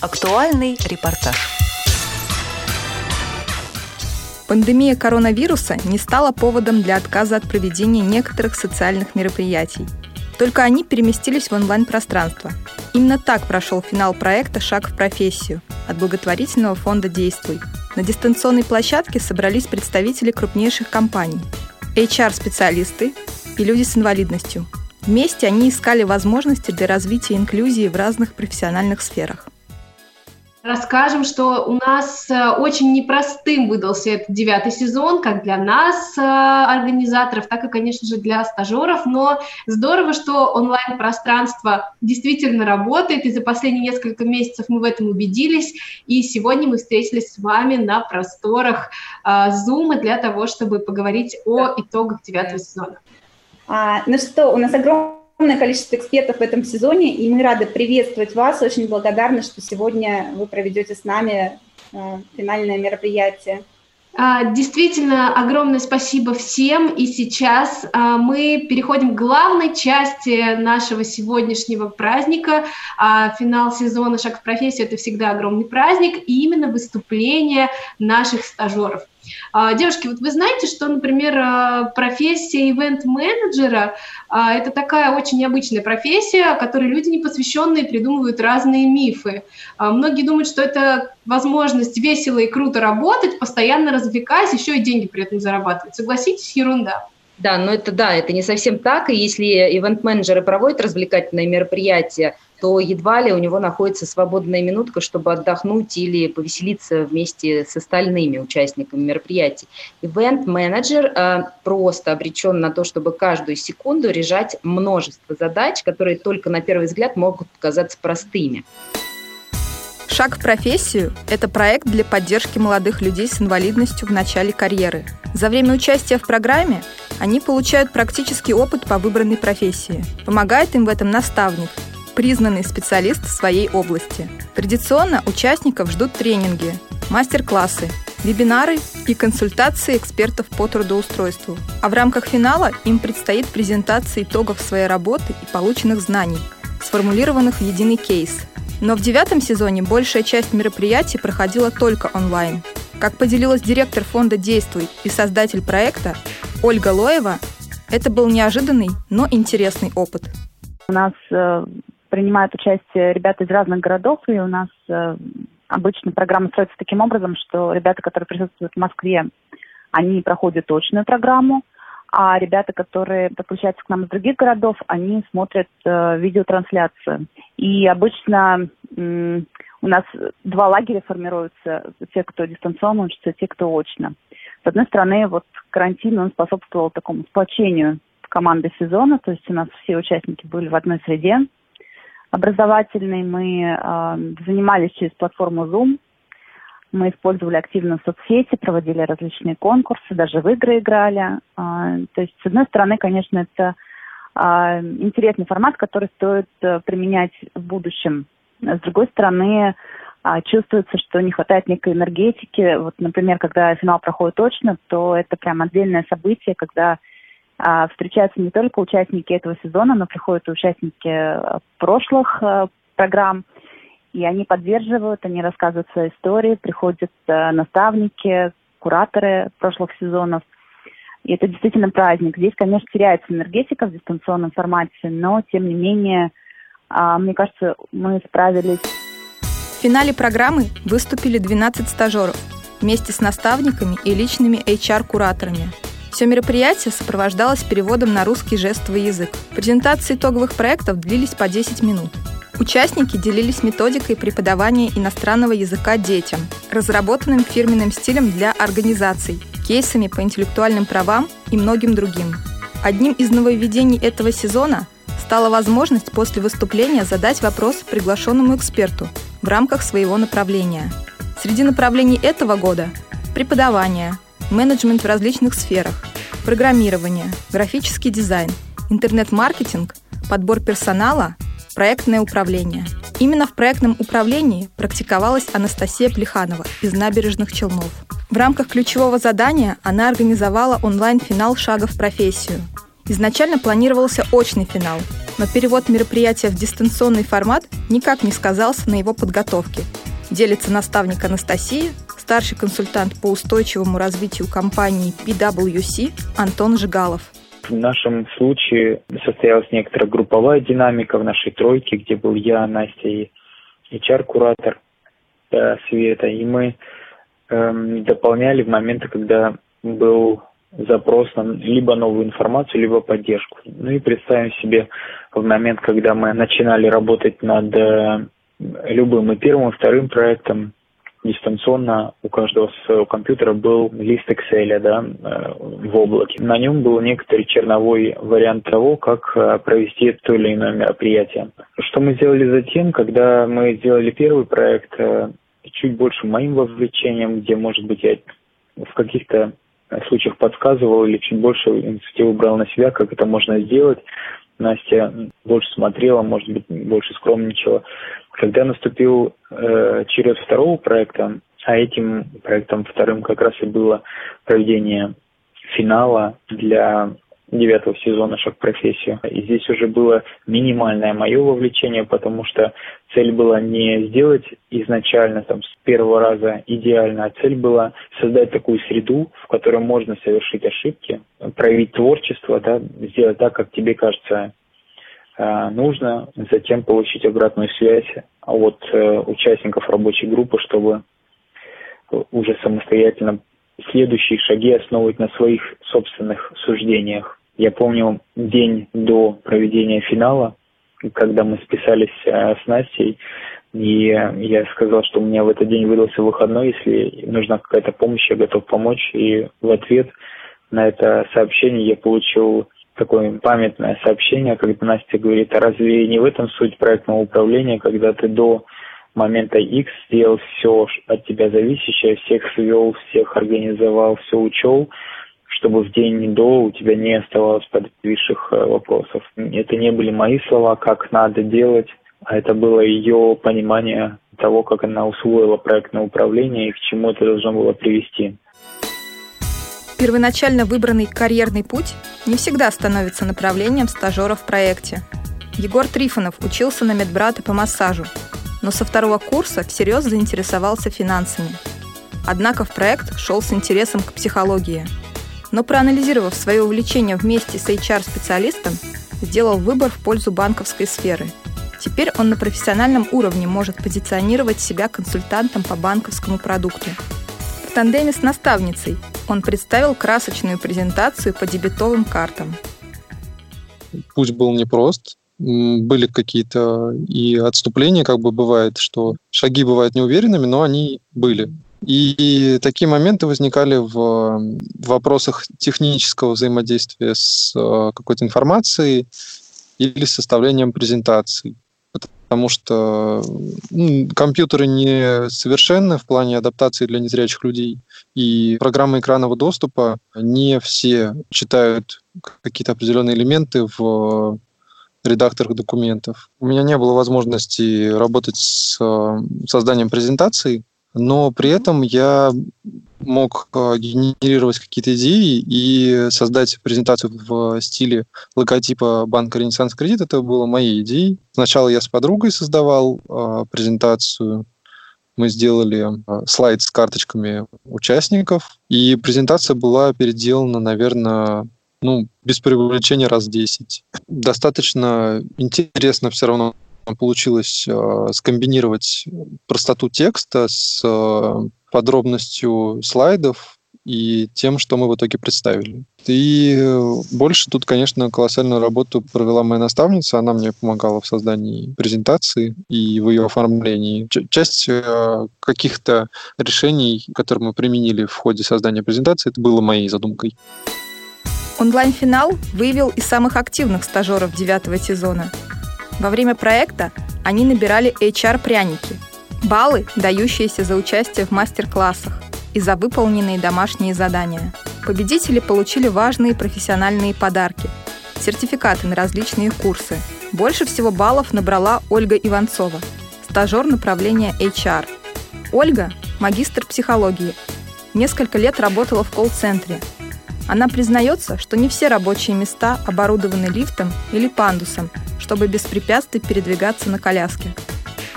Актуальный репортаж. Пандемия коронавируса не стала поводом для отказа от проведения некоторых социальных мероприятий. Только они переместились в онлайн-пространство. Именно так прошел финал проекта «Шаг в профессию» от благотворительного фонда «Действуй». На дистанционной площадке собрались представители крупнейших компаний, HR-специалисты и люди с инвалидностью. Вместе они искали возможности для развития инклюзии в разных профессиональных сферах. Расскажем, что у нас э, очень непростым выдался этот девятый сезон, как для нас, э, организаторов, так и, конечно же, для стажеров. Но здорово, что онлайн-пространство действительно работает, и за последние несколько месяцев мы в этом убедились. И сегодня мы встретились с вами на просторах э, Zoom для того, чтобы поговорить о итогах девятого сезона. А, ну что, у нас огромное огромное количество экспертов в этом сезоне, и мы рады приветствовать вас. Очень благодарны, что сегодня вы проведете с нами э, финальное мероприятие. А, действительно, огромное спасибо всем. И сейчас а, мы переходим к главной части нашего сегодняшнего праздника. А, финал сезона «Шаг в профессию» — это всегда огромный праздник, и именно выступление наших стажеров. А, девушки, вот вы знаете, что, например, а, профессия ивент-менеджера а, это такая очень необычная профессия, о которой люди непосвященные придумывают разные мифы. Многие думают, что это возможность весело и круто работать, постоянно развлекаясь, еще и деньги при этом зарабатывать. Согласитесь, ерунда. Да, но это да, это не совсем так. И если ивент-менеджеры проводят развлекательные мероприятия, то едва ли у него находится свободная минутка, чтобы отдохнуть или повеселиться вместе с остальными участниками мероприятий. Ивент-менеджер э, просто обречен на то, чтобы каждую секунду решать множество задач, которые только на первый взгляд могут казаться простыми. «Шаг в профессию» – это проект для поддержки молодых людей с инвалидностью в начале карьеры. За время участия в программе они получают практический опыт по выбранной профессии. Помогает им в этом наставник, признанный специалист в своей области. Традиционно участников ждут тренинги, мастер-классы, вебинары и консультации экспертов по трудоустройству. А в рамках финала им предстоит презентация итогов своей работы и полученных знаний, сформулированных в единый кейс. Но в девятом сезоне большая часть мероприятий проходила только онлайн. Как поделилась директор фонда «Действуй» и создатель проекта Ольга Лоева, это был неожиданный, но интересный опыт. У нас э, принимают участие ребята из разных городов, и у нас э, обычно программа строится таким образом, что ребята, которые присутствуют в Москве, они проходят точную программу, а ребята, которые подключаются к нам из других городов, они смотрят э, видеотрансляцию. И обычно э, у нас два лагеря формируются, те, кто дистанционно учится, те, кто очно. С одной стороны, вот карантин, он способствовал такому сплочению команды сезона, то есть у нас все участники были в одной среде, образовательный мы э, занимались через платформу Zoom. Мы использовали активно соцсети, проводили различные конкурсы, даже в игры играли. Э, то есть, с одной стороны, конечно, это э, интересный формат, который стоит э, применять в будущем. С другой стороны, э, чувствуется, что не хватает некой энергетики. Вот, например, когда финал проходит точно, то это прям отдельное событие, когда встречаются не только участники этого сезона, но приходят и участники э, прошлых э, программ, и они поддерживают, они рассказывают свои истории, приходят э, наставники, кураторы прошлых сезонов. И это действительно праздник. Здесь, конечно, теряется энергетика в дистанционном формате, но, тем не менее, а, мне кажется, мы справились. В финале программы выступили 12 стажеров вместе с наставниками и личными HR-кураторами. Все мероприятие сопровождалось переводом на русский жестовый язык. Презентации итоговых проектов длились по 10 минут. Участники делились методикой преподавания иностранного языка детям, разработанным фирменным стилем для организаций, кейсами по интеллектуальным правам и многим другим. Одним из нововведений этого сезона стала возможность после выступления задать вопрос приглашенному эксперту в рамках своего направления. Среди направлений этого года – преподавание – менеджмент в различных сферах, программирование, графический дизайн, интернет-маркетинг, подбор персонала, проектное управление. Именно в проектном управлении практиковалась Анастасия Плеханова из набережных Челнов. В рамках ключевого задания она организовала онлайн-финал «Шага в профессию». Изначально планировался очный финал, но перевод мероприятия в дистанционный формат никак не сказался на его подготовке. Делится наставник Анастасия, старший консультант по устойчивому развитию компании PwC Антон Жигалов. В нашем случае состоялась некоторая групповая динамика в нашей тройке, где был я, Настя и HR-куратор э, Света. И мы э, дополняли в моменты, когда был запрос на либо новую информацию, либо поддержку. Ну и представим себе в момент, когда мы начинали работать над э, любым и первым, и вторым проектом, дистанционно у каждого своего компьютера был лист Excel да, э, в облаке. На нем был некоторый черновой вариант того, как э, провести то или иное мероприятие. Что мы сделали затем, когда мы сделали первый проект, чуть больше моим вовлечением, где, может быть, я в каких-то случаях подсказывал или чуть больше инициативу брал на себя, как это можно сделать. Настя больше смотрела, может быть, больше скромничала. Когда наступил э, черед второго проекта, а этим проектом вторым как раз и было проведение финала для девятого сезона «Шаг профессию». И здесь уже было минимальное мое вовлечение, потому что цель была не сделать изначально там с первого раза идеально, а цель была создать такую среду, в которой можно совершить ошибки, проявить творчество, да, сделать так, как тебе кажется э, нужно, затем получить обратную связь от э, участников рабочей группы, чтобы уже самостоятельно следующие шаги основывать на своих собственных суждениях. Я помню день до проведения финала, когда мы списались э, с Настей, и я сказал, что у меня в этот день выдался выходной, если нужна какая-то помощь, я готов помочь. И в ответ на это сообщение я получил такое памятное сообщение, когда Настя говорит, а разве не в этом суть проектного управления, когда ты до момента X сделал все от тебя зависящее, всех свел, всех организовал, все учел, чтобы в день до у тебя не оставалось подвисших э, вопросов. Это не были мои слова, как надо делать, а это было ее понимание того, как она усвоила проектное управление и к чему это должно было привести. Первоначально выбранный карьерный путь не всегда становится направлением стажера в проекте. Егор Трифонов учился на медбрата по массажу, но со второго курса всерьез заинтересовался финансами. Однако в проект шел с интересом к психологии – но проанализировав свое увлечение вместе с HR-специалистом, сделал выбор в пользу банковской сферы. Теперь он на профессиональном уровне может позиционировать себя консультантом по банковскому продукту. В тандеме с наставницей он представил красочную презентацию по дебетовым картам. Путь был непрост, были какие-то и отступления, как бы бывает, что шаги бывают неуверенными, но они были. И такие моменты возникали в вопросах технического взаимодействия с э, какой-то информацией или составлением презентаций. Потому что ну, компьютеры не совершенны в плане адаптации для незрячих людей. И программы экранного доступа не все читают какие-то определенные элементы в редакторах документов. У меня не было возможности работать с э, созданием презентаций, но при этом я мог э, генерировать какие-то идеи и создать презентацию в стиле логотипа банка «Ренессанс Кредит». Это было моей идеей. Сначала я с подругой создавал э, презентацию, мы сделали э, слайд с карточками участников, и презентация была переделана, наверное, ну, без привлечения раз 10. Достаточно интересно все равно получилось э, скомбинировать простоту текста с э, подробностью слайдов и тем, что мы в итоге представили. И э, больше тут, конечно, колоссальную работу провела моя наставница. Она мне помогала в создании презентации и в ее оформлении. Часть каких-то решений, которые мы применили в ходе создания презентации, это было моей задумкой. Онлайн-финал выявил и самых активных стажеров девятого сезона – во время проекта они набирали HR-пряники – баллы, дающиеся за участие в мастер-классах и за выполненные домашние задания. Победители получили важные профессиональные подарки – сертификаты на различные курсы. Больше всего баллов набрала Ольга Иванцова, стажер направления HR. Ольга – магистр психологии. Несколько лет работала в колл-центре. Она признается, что не все рабочие места оборудованы лифтом или пандусом, чтобы без препятствий передвигаться на коляске.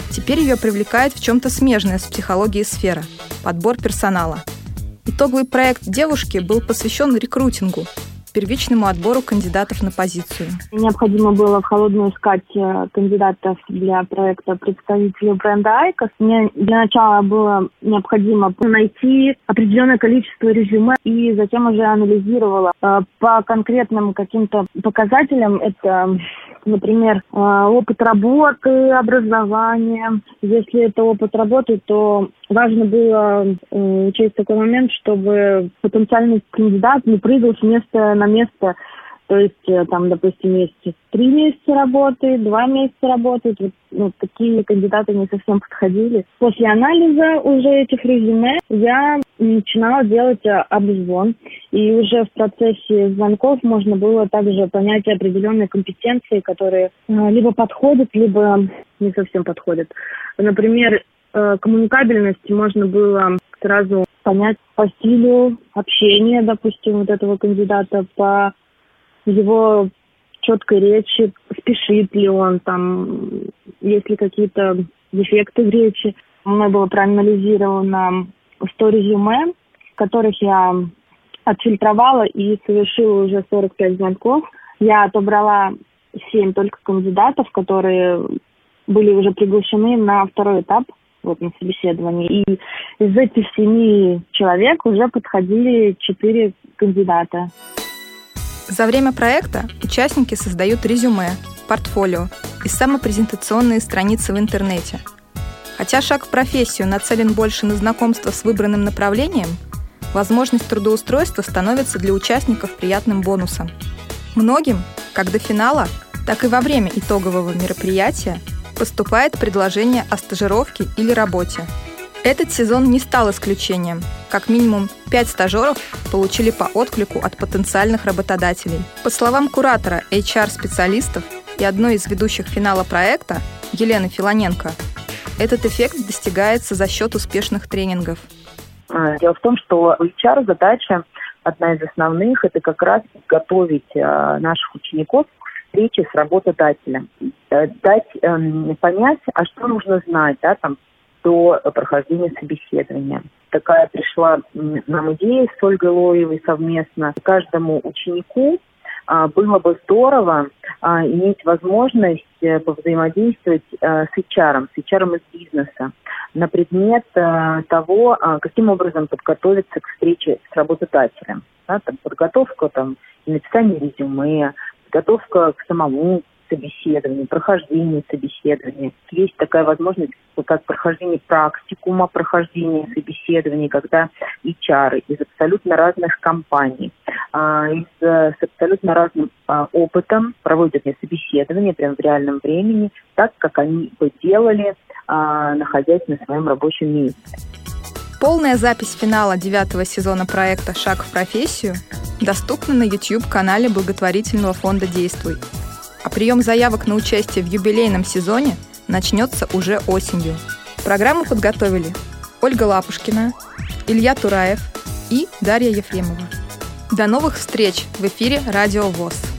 Теперь ее привлекает в чем-то смежная с психологией сфера – подбор персонала. Итоговый проект девушки был посвящен рекрутингу, первичному отбору кандидатов на позицию. Необходимо было в холодную искать э, кандидатов для проекта представителей бренда IQOS. Мне для начала было необходимо найти определенное количество резюме и затем уже анализировала э, по конкретным каким-то показателям. Это например, э, опыт работы, образование. Если это опыт работы, то важно было учесть такой момент, чтобы потенциальный кандидат не прыгал с места на место то есть э, там, допустим, есть три месяца работы, два месяца. Вот, ну, такие кандидаты не совсем подходили. После анализа уже этих резюме я начинала делать э, обзвон. И уже в процессе звонков можно было также понять определенные компетенции, которые э, либо подходят, либо не совсем подходят. Например, коммуникабельность можно было сразу понять по стилю общения, допустим, вот этого кандидата, по его четкой речи, спешит ли он там, есть ли какие-то дефекты в речи. Мной было проанализировано 100 резюме, которых я отфильтровала и совершила уже 45 звонков. Я отобрала 7 только кандидатов, которые были уже приглашены на второй этап вот на собеседовании. И из этих семи человек уже подходили четыре кандидата. За время проекта участники создают резюме, портфолио и самопрезентационные страницы в интернете. Хотя шаг в профессию нацелен больше на знакомство с выбранным направлением, возможность трудоустройства становится для участников приятным бонусом. Многим, как до финала, так и во время итогового мероприятия, поступает предложение о стажировке или работе – этот сезон не стал исключением. Как минимум пять стажеров получили по отклику от потенциальных работодателей. По словам куратора HR-специалистов и одной из ведущих финала проекта, Елены Филоненко, этот эффект достигается за счет успешных тренингов. А, дело в том, что HR задача, одна из основных, это как раз готовить а, наших учеников к встрече с работодателем. Э, дать эм, понять, а что нужно знать, да, там, до прохождения собеседования. Такая пришла нам идея с Ольгой Лоевой совместно. Каждому ученику а, было бы здорово а, иметь возможность э, повзаимодействовать а, с HR, с HR из бизнеса на предмет того, каким образом подготовиться к встрече с работодателем. Да, там, подготовка там, написание резюме, подготовка к самому собеседований, прохождение собеседования. Есть такая возможность, как прохождение практикума, прохождение собеседований, когда HR из абсолютно разных компаний, а, из, с абсолютно разным а, опытом проводят собеседование прямо в реальном времени, так, как они бы делали, а, находясь на своем рабочем месте. Полная запись финала девятого сезона проекта «Шаг в профессию» доступна на YouTube-канале благотворительного фонда «Действуй» а прием заявок на участие в юбилейном сезоне начнется уже осенью. Программу подготовили Ольга Лапушкина, Илья Тураев и Дарья Ефремова. До новых встреч в эфире «Радио ВОЗ».